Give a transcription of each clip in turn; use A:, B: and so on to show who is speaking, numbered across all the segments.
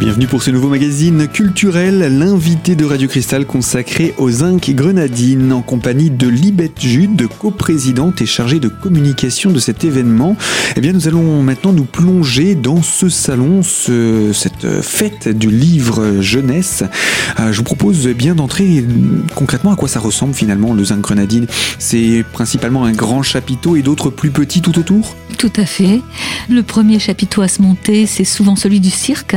A: Bienvenue pour ce nouveau magazine culturel, l'invité de Radio Cristal consacré aux zinc grenadines en compagnie de Libette Jude, coprésidente et chargée de communication de cet événement. Eh bien, nous allons maintenant nous plonger dans ce salon, ce, cette fête du livre jeunesse. Euh, je vous propose bien d'entrer concrètement à quoi ça ressemble finalement le zinc grenadine. C'est principalement un grand chapiteau et d'autres plus petits tout autour?
B: Tout à fait. Le premier chapiteau à se monter, c'est souvent celui du cirque.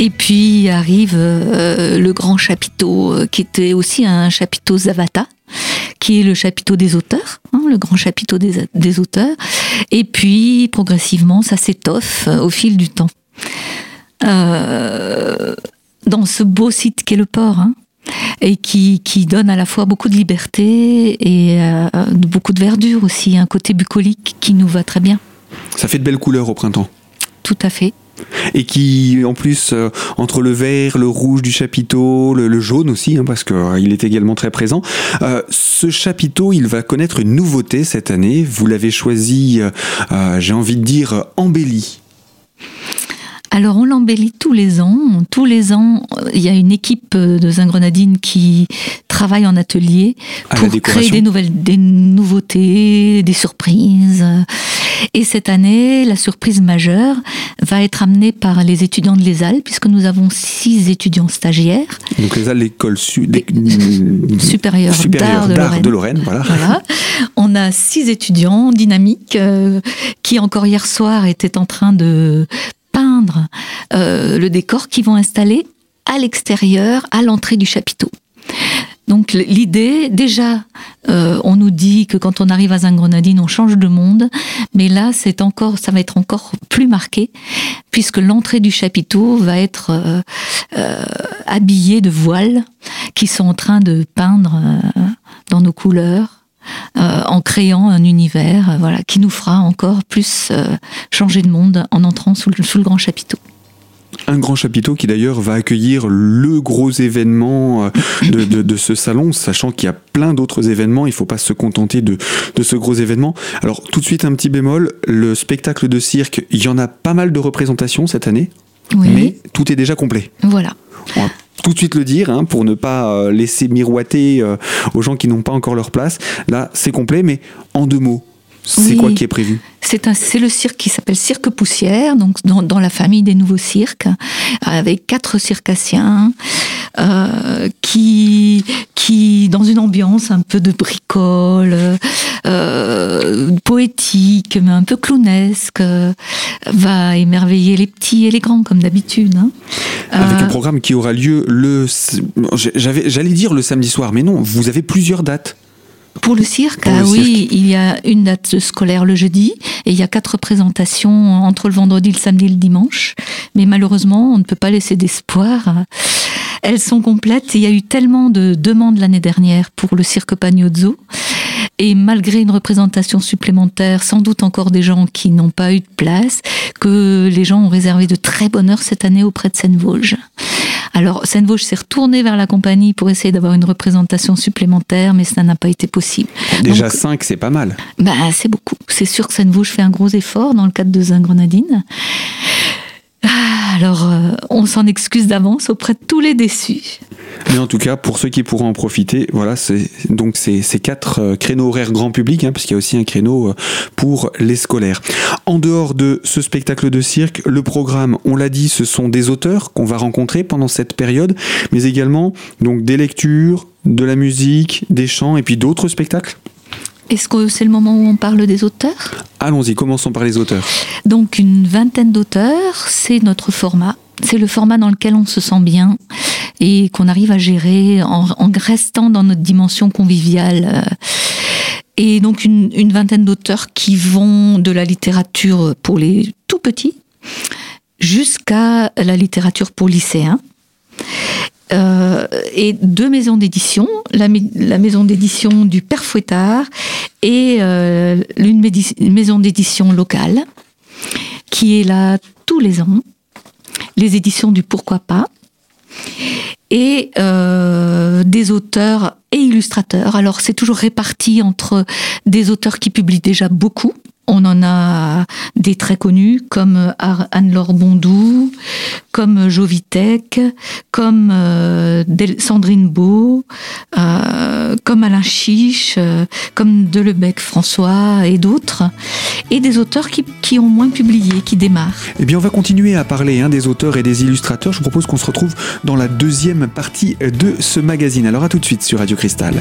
B: Et puis arrive euh, le grand chapiteau, euh, qui était aussi un chapiteau Zavata, qui est le chapiteau des auteurs, hein, le grand chapiteau des, auteurs. Et puis progressivement, ça s'étoffe euh, au fil du temps. dans ce beau site qu'est le port, hein, et qui, qui, donne à la fois beaucoup de liberté et beaucoup de verdure aussi, un côté bucolique qui nous va très bien.
A: Ça fait de belles couleurs au printemps.
B: Tout à fait
A: et qui en plus euh, entre le vert, le rouge du chapiteau, le, jaune aussi, hein, parce qu'il euh, est également très présent. Euh, ce chapiteau, il va connaître une nouveauté cette année. Vous l'avez choisi, j'ai envie de dire, embelli.
B: Alors on l'embellit tous les ans. Tous les ans, il y a une équipe de Zingrenadine qui travaille en atelier pour créer des nouvelles, des nouveautés, des surprises. Et cette année, la surprise majeure va être amenée par les étudiants de l'ESAL, puisque nous avons six étudiants stagiaires.
A: Donc l'ESAL, l'école supérieure
B: d'art de, Lorraine. voilà. On a six étudiants dynamiques euh, qui encore hier soir étaient en train de peindre euh, le décor qu'ils vont installer à l'extérieur, à l'entrée du chapiteau. Donc l'idée, déjà, euh, on nous dit que quand on arrive à Zingrenadine, on change de monde, mais là, c'est encore, ça va être encore plus marqué, puisque l'entrée du chapiteau va être euh, euh, habillée de voiles qui sont en train de peindre dans nos couleurs. en créant un univers voilà, qui nous fera encore plus changer de monde en entrant sous le grand chapiteau
A: un grand chapiteau qui d'ailleurs va accueillir le gros événement euh, de, ce salon, sachant qu'il y a plein d'autres événements, il ne faut pas se contenter de, ce gros événement. Alors tout de suite un petit bémol, le spectacle de cirque, il y en a pas mal de représentations cette année, mais tout est déjà complet.
B: Voilà.
A: On va tout de suite le dire, hein, pour ne pas euh, laisser miroiter euh, aux gens qui n'ont pas encore leur place. Là, c'est complet, mais en deux mots, c'est quoi qui est prévu
B: c'est le cirque qui s'appelle Cirque Poussière, donc dans, la famille des nouveaux cirques, avec quatre circassiens euh, qui, qui, dans une ambiance un peu de bricole, euh, poétique, mais un peu clownesque, va émerveiller les petits et les grands comme d'habitude. Hein.
A: Avec un euh, programme qui aura lieu le, j'allais dire le samedi soir, mais non, vous avez plusieurs dates.
B: Pour le cirque, ah oui, il y a une date scolaire le jeudi et il y a quatre représentations entre le vendredi, le samedi et le dimanche. Mais malheureusement, on ne peut pas laisser d'espoir. Elles sont complètes. Il y a eu tellement de demandes l'année dernière pour le cirque Pagnozzo. Et malgré une représentation supplémentaire, sans doute encore des gens qui n'ont pas eu de place, que les gens ont réservé de très bonne heure cette année auprès de Seine-Vosges. Alors, Seine-Vosges s'est retourné vers la compagnie pour essayer d'avoir une représentation supplémentaire, mais ça n'a pas été possible.
A: Déjà 5, c'est pas mal.
B: Bah, c'est beaucoup. C'est sûr que Seine-Vosges fait un gros effort dans le cadre de Zingrenadine. Ah, alors, euh, on s'en excuse d'avance auprès de tous les déçus.
A: Mais en tout cas, pour ceux qui pourront en profiter, voilà, c'est donc ces, quatre euh, créneaux horaires grand public, hein, parce qu'il y a aussi un créneau euh, pour les scolaires. En dehors de ce spectacle de cirque, le programme, on l'a dit, ce sont des auteurs qu'on va rencontrer pendant cette période, mais également donc des lectures, de la musique, des chants et puis d'autres spectacles.
B: Est-ce que c'est le moment où on parle des auteurs?
A: Allons-y, commençons par les auteurs.
B: Donc une vingtaine d'auteurs, c'est notre format. C'est le format dans lequel on se sent bien et qu'on arrive à gérer en, restant dans notre dimension conviviale. Et donc une, une vingtaine d'auteurs qui vont de la littérature pour les tout petits jusqu'à la littérature pour lycéens. Euh, et deux maisons d'édition, la, maison d'édition du Père Fouettard et euh, une maison d'édition locale qui est là tous les ans, les éditions du Pourquoi pas, et euh, des auteurs et illustrateurs. Alors c'est toujours réparti entre des auteurs qui publient déjà beaucoup, On en a des très connus comme Anne-Laure Bondou, comme Jovitek, comme euh, Sandrine Beau, euh, comme Alain Chiche, euh, comme Delebec François et d'autres, et des auteurs qui, qui, ont moins publié, qui démarrent.
A: Eh bien, on va continuer à parler hein, des auteurs et des illustrateurs. Je vous propose qu'on se retrouve dans la deuxième partie de ce magazine. Alors à tout de suite sur Radio Cristal.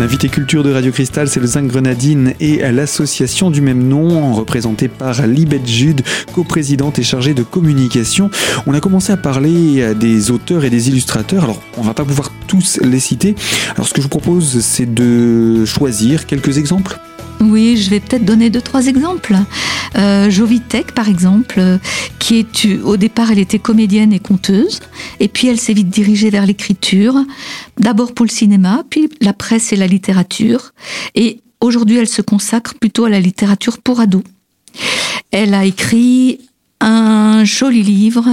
A: L'invité culture de Radio Cristal, c'est le Zinc Grenadine et l'association du même nom, représentée par Libette Jude, coprésidente et chargée de communication. On a commencé à parler des auteurs et des illustrateurs. Alors, on va pas pouvoir tous les citer. Alors, ce que je vous propose, c'est de choisir quelques exemples.
B: Oui, je vais peut-être donner deux, trois exemples. Euh, par exemple, qui est, au départ, elle était comédienne et conteuse, et puis elle s'est vite dirigée vers l'écriture, d'abord pour le cinéma, puis la presse et la littérature, et aujourd'hui, elle se consacre plutôt à la littérature pour ados. Elle a écrit un joli livre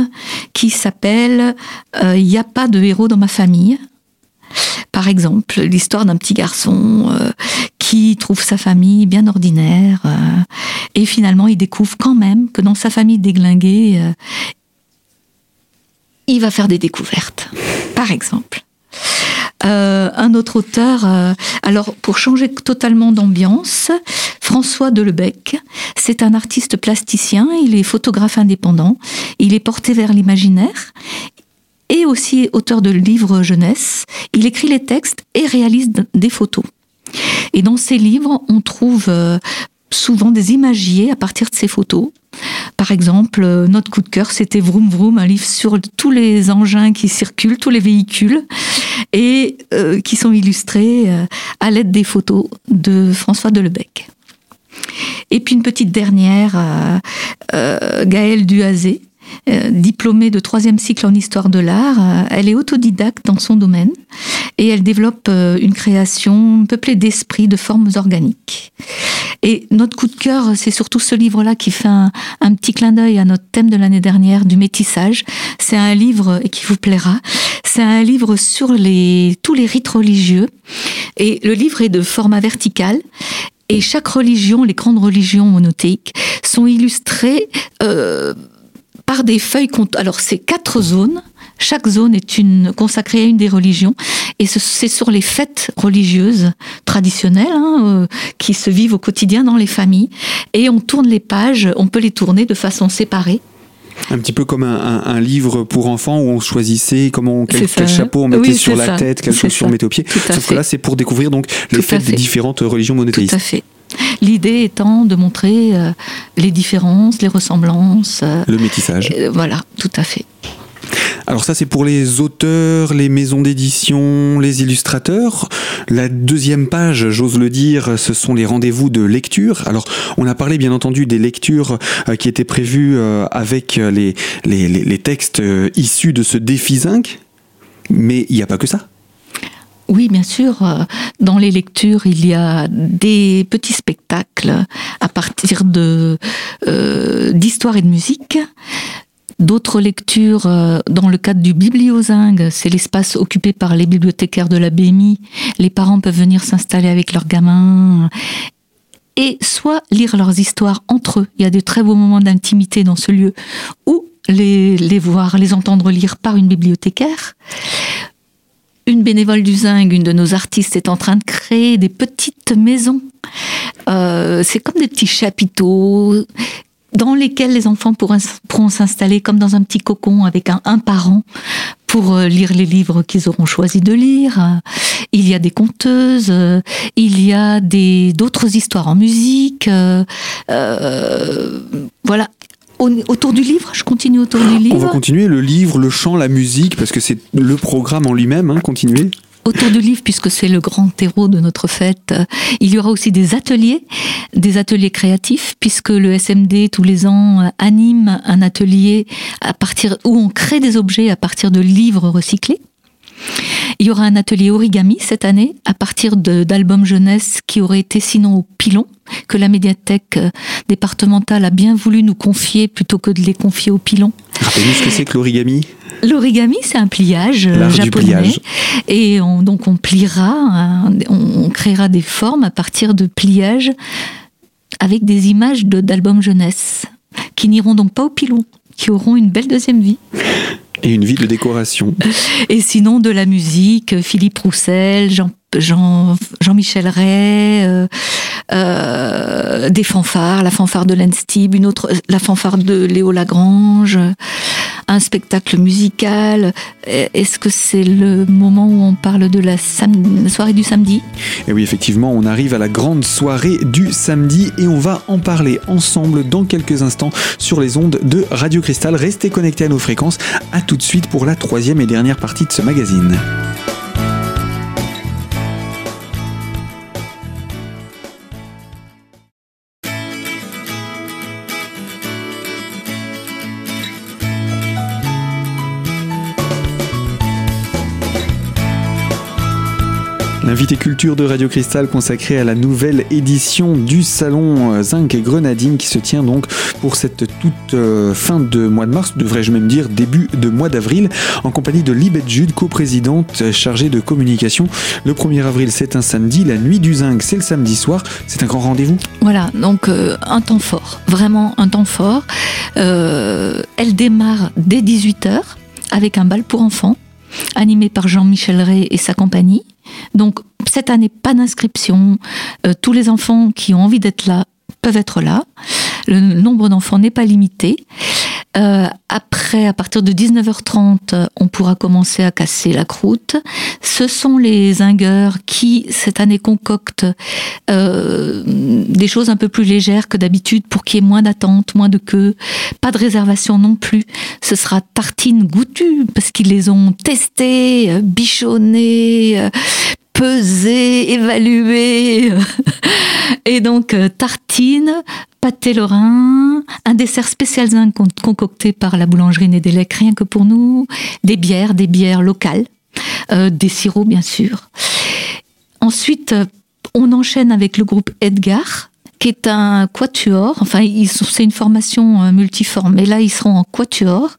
B: qui s'appelle euh, Il n'y a pas de héros dans ma famille, par exemple, l'histoire d'un petit garçon euh, qui trouve sa famille bien ordinaire euh, et finalement il découvre quand même que dans sa famille déglinguée, euh, il va faire des découvertes, par exemple. un autre auteur, alors pour changer totalement d'ambiance, François Delebec, c'est un artiste plasticien, il est photographe indépendant, il est porté vers l'imaginaire, et aussi auteur de livres jeunesse. Il écrit les textes et réalise des photos. Et dans ses livres, on trouve euh, souvent des imagiers à partir de ces photos. Par exemple, euh, notre coup de cœur, c'était Vroom Vroom, un livre sur tous les engins qui circulent, tous les véhicules, et euh, qui sont illustrés à l'aide des photos de François Delebec. Et puis une petite dernière, Gaëlle Duazé, euh, diplômée de troisième cycle en histoire de l'art. Euh, elle est autodidacte dans son domaine et elle développe euh, une création peuplée d'esprit, de formes organiques. Et notre coup de cœur, c'est surtout ce livre-là qui fait un, petit clin d'œil à notre thème de l'année dernière du métissage. C'est un livre qui vous plaira. C'est un livre sur tous les rites religieux. Et le livre est de format vertical et chaque religion, les grandes religions monothéiques, sont illustrées euh, par des feuilles. Alors, c'est quatre zones. Chaque zone est une, consacrée à une des religions. Et c'est sur les fêtes religieuses traditionnelles hein, euh, qui se vivent au quotidien dans les familles. Et on tourne les pages, on peut les tourner de façon séparée.
A: Un petit peu comme un, livre pour enfants où on choisissait comment quel, chapeau on mettait sur la tête, quelle chaussure on mettait au pied. Sauf que là, c'est pour découvrir donc les fêtes des différentes religions monothéistes.
B: Tout à fait. L'idée étant de montrer euh, les différences, les ressemblances. Euh,
A: le métissage.
B: Euh, voilà, tout à fait.
A: Alors ça c'est pour les auteurs, les maisons d'édition, les illustrateurs. La deuxième page, j'ose le dire, ce sont les rendez-vous de lecture. Alors on a parlé bien entendu des lectures qui étaient prévues avec les, les, les textes issus de ce défi zinc, mais il n'y a pas que ça.
B: Oui, bien sûr. Euh, dans les lectures, il y a des petits spectacles à partir de euh, d'histoire et de musique. D'autres lectures, euh, dans le cadre du bibliozingue, c'est l'espace occupé par les bibliothécaires de la BMI. Les parents peuvent venir s'installer avec leurs gamins et soit lire leurs histoires entre eux. Il y a de très beaux moments d'intimité dans ce lieu, ou les, les voir, les entendre lire par une bibliothécaire une bénévole du Zing, une de nos artistes, est en train de créer des petites maisons. Euh, c'est comme des petits chapiteaux dans lesquels les enfants pourront, s'installer comme dans un petit cocon avec un, parent pour euh, lire les livres qu'ils auront choisi de lire. Il y a des conteuses, il y a d'autres histoires en musique. Euh, voilà, autour du livre Je continue autour du livre
A: On va continuer le livre, le chant, la musique, parce que c'est le programme en lui-même, hein, continuer
B: autour du livre, puisque c'est le grand terreau de notre fête, il y aura aussi des ateliers, des ateliers créatifs, puisque le SMD tous les ans anime un atelier à partir où on crée des objets à partir de livres recyclés. Il y aura un atelier origami cette année à partir d'albums jeunesse qui auraient été sinon au pilon que la médiathèque euh, départementale a bien voulu nous confier plutôt que de les confier au pilon.
A: Rappelez-nous ce que c'est que l'origami
B: L'origami, c'est un pliage euh, japonais. Et donc on pliera, on, créera des formes à partir de pliages avec des images d'albums jeunesse qui n'iront donc pas au pilon, qui auront une belle deuxième vie.
A: Et une vie de décoration.
B: Et sinon, de la musique, Philippe Roussel, Jean, Jean, Jean-Michel Ray, euh, euh, des fanfares, la fanfare de Lenstib, une autre, la fanfare de Léo Lagrange, un spectacle musical. Est-ce que c'est le moment où on parle de la, soirée du samedi?
A: Et oui, effectivement, on arrive à la grande soirée du samedi et on va en parler ensemble dans quelques instants sur les ondes de Radio Cristal. Restez connectés à nos fréquences. À tout de suite pour la troisième et dernière partie de ce magazine. L'invité culture de Radio Cristal consacré à la nouvelle édition du salon euh, Zinc et Grenadine qui se tient donc pour cette toute euh, fin de mois de mars, devrais-je même dire début de mois d'avril, en compagnie de Libette Jude, coprésidente chargée de communication. Le 1er avril, c'est un samedi, la nuit du Zinc, c'est le samedi soir. C'est un grand rendez-vous
B: Voilà, donc euh, un temps fort, vraiment un temps fort. elle démarre dès 18h avec un bal pour enfants animé par Jean-Michel Ray et sa compagnie. Donc cette année, pas d'inscription. Euh, tous les enfants qui ont envie d'être là peuvent être là. Le nombre d'enfants n'est pas limité. Euh, après, à partir de 19h30, on pourra commencer à casser la croûte. Ce sont les zingueurs qui, cette année, concoctent euh, des choses un peu plus légères que d'habitude pour qu'il y ait moins d'attente, moins de queue. Pas de réservation non plus. Ce sera tartine goûtue parce qu'ils les ont testées, euh, bichonnées, pesées, évaluées. Et donc, tartine, pâté lorrain, un dessert spécial concocté par la boulangerie Nédélec, rien que pour nous, des bières, des bières locales, euh, des sirops bien sûr. Ensuite, euh, on enchaîne avec le groupe Edgar, qui est un quatuor. Enfin, c'est une formation euh, multiforme, mais là, ils seront en quatuor.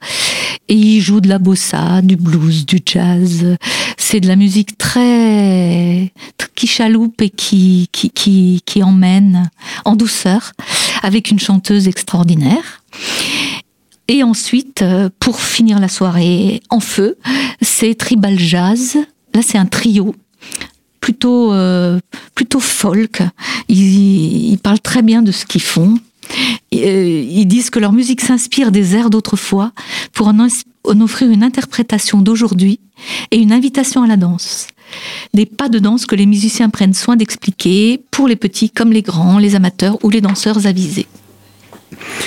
B: Et ils jouent de la bossa, du blues, du jazz. C'est de la musique très, qui chaloupe et qui, qui, qui, emmène en douceur, avec une chanteuse extraordinaire. Et ensuite, euh, pour finir la soirée en feu, c'est Tribal Jazz. Là, c'est un trio plutôt euh, plutôt folk. Ils, parlent très bien de ce qu'ils font. Euh, ils disent que leur musique s'inspire des airs d'autrefois pour en, offrir une interprétation d'aujourd'hui et une invitation à la danse. Des pas de danse que les musiciens prennent soin d'expliquer pour les petits comme les grands, les amateurs ou les danseurs avisés.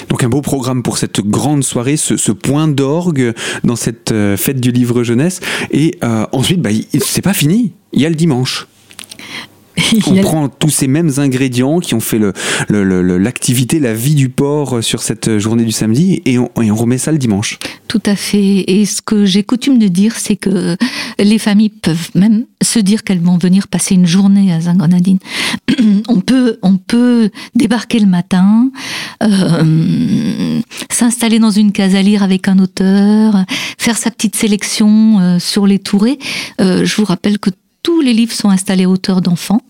A: Donc un beau programme pour cette grande soirée, ce, point d'orgue dans cette euh, fête du livre jeunesse. Et euh, ensuite, bah, c'est pas fini. Il y a le dimanche. On prend tous ces mêmes ingrédients qui ont fait l'activité, le, la vie du port sur cette journée du samedi et on, remet ça le dimanche.
B: Tout à fait. Et ce que j'ai coutume de dire, c'est que les familles peuvent même se dire qu'elles vont venir passer une journée à Zingrenadine. on peut, on peut débarquer le matin, euh, s'installer dans une case à lire avec un auteur, faire sa petite sélection euh, sur les tourées. Euh, je vous rappelle que tous les livres sont installés à hauteur d'enfants.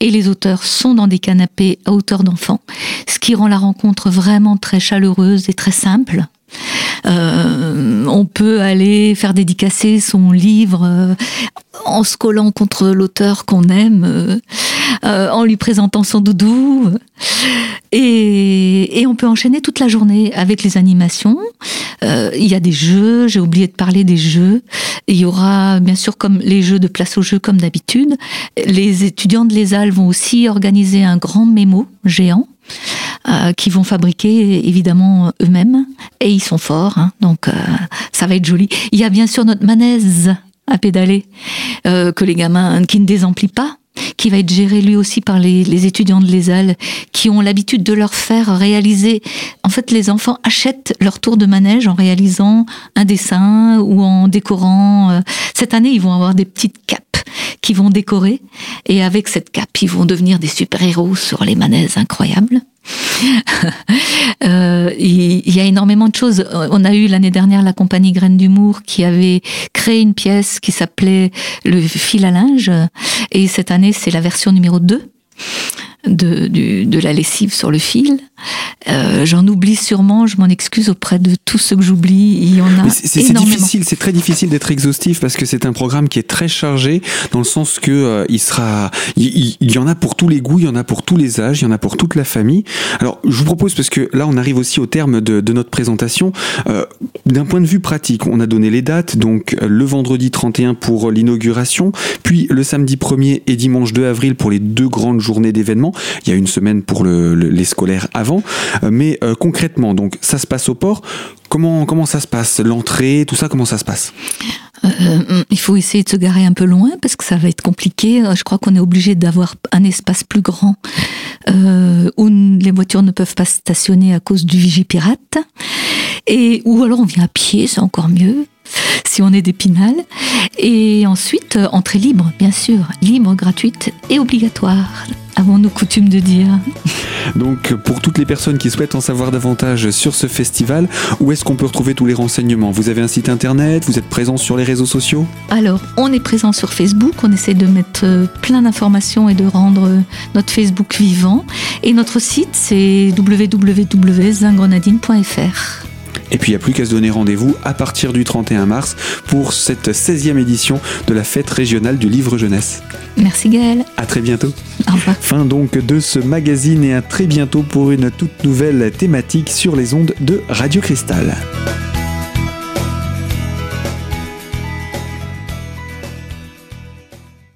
B: Et les auteurs sont dans des canapés à hauteur d'enfants, ce qui rend la rencontre vraiment très chaleureuse et très simple. Euh, on peut aller faire dédicacer son livre euh, en se collant contre l'auteur qu'on aime, euh, en lui présentant son doudou. Et, on peut enchaîner toute la journée avec les animations. il y a des jeux, j'ai oublié de parler des jeux. il y aura bien sûr comme les jeux de place au jeu comme d'habitude. Les étudiants de l'ESAL vont aussi organiser un grand mémo géant euh, qui vont fabriquer évidemment eux-mêmes et ils sont forts, hein, donc euh, ça va être joli. Il y a bien sûr notre manèse à pédaler euh, que les gamins qui ne désemplit pas qui va être géré lui aussi par les, les étudiants de l'ESAL, qui ont l'habitude de leur faire réaliser. En fait, les enfants achètent leur tour de manège en réalisant un dessin ou en décorant. euh, Cette année, ils vont avoir des petites capes qui vont décorer, et avec cette cape, ils vont devenir des super-héros sur les manèges incroyables. Euh, il y a énormément de choses. On a eu l'année dernière la compagnie Graines d'humour qui avait créé une pièce qui s'appelait Le fil à linge. Et cette année, c'est la version numéro 2 de, du- de la lessive sur le fil. Euh, J'en oublie sûrement, je m'en excuse auprès de tous ceux que j'oublie. Il y en a
A: c'est- difficile, c'est très difficile d'être exhaustif parce que c'est un programme qui est très chargé dans le sens que euh, il sera, il, il- il y en a pour tous les goûts, il y en a pour tous les âges, il y en a pour toute la famille. Alors je vous propose parce que là on arrive aussi au terme de, de notre présentation. euh, D'un point de vue pratique, on a donné les dates, donc le vendredi 31 pour l'inauguration, puis le samedi 1er et dimanche 2 avril pour les deux grandes journées d'événements. Il y a une semaine pour le- le- les scolaires avant, Euh, mais euh, concrètement, donc ça se passe au port. Comment, comment ça se passe? L'entrée, tout ça, comment ça se passe?
B: Euh, il faut essayer de se garer un peu loin parce que ça va être compliqué. Je crois qu'on est obligé d'avoir un espace plus grand où les voitures ne peuvent pas stationner à cause du vigipirate. Et ou alors on vient à pied, c'est encore mieux si on est d'Épinal. Et ensuite euh, entrée libre, bien sûr, libre, gratuite et obligatoire. Avons-nous coutume de dire
A: Donc, pour toutes les personnes qui souhaitent en savoir davantage sur ce festival, où est-ce qu'on peut retrouver tous les renseignements? Vous avez un site internet? Vous êtes présent sur les réseaux sociaux?
B: Alors, on est présent sur Facebook, on essaie de mettre euh, plein d'informations et de rendre euh, notre Facebook vivant. Et notre site, c'est www.zingrenadine.fr.
A: Et puis, il n'y a plus qu'à se donner rendez-vous à partir du 31 mars pour cette 16e édition de la fête régionale du livre jeunesse.
B: Merci Gaël.
A: À très bientôt.
B: Au revoir.
A: Fin donc de ce magazine et à très bientôt pour une toute nouvelle thématique sur les ondes de Radio Cristal.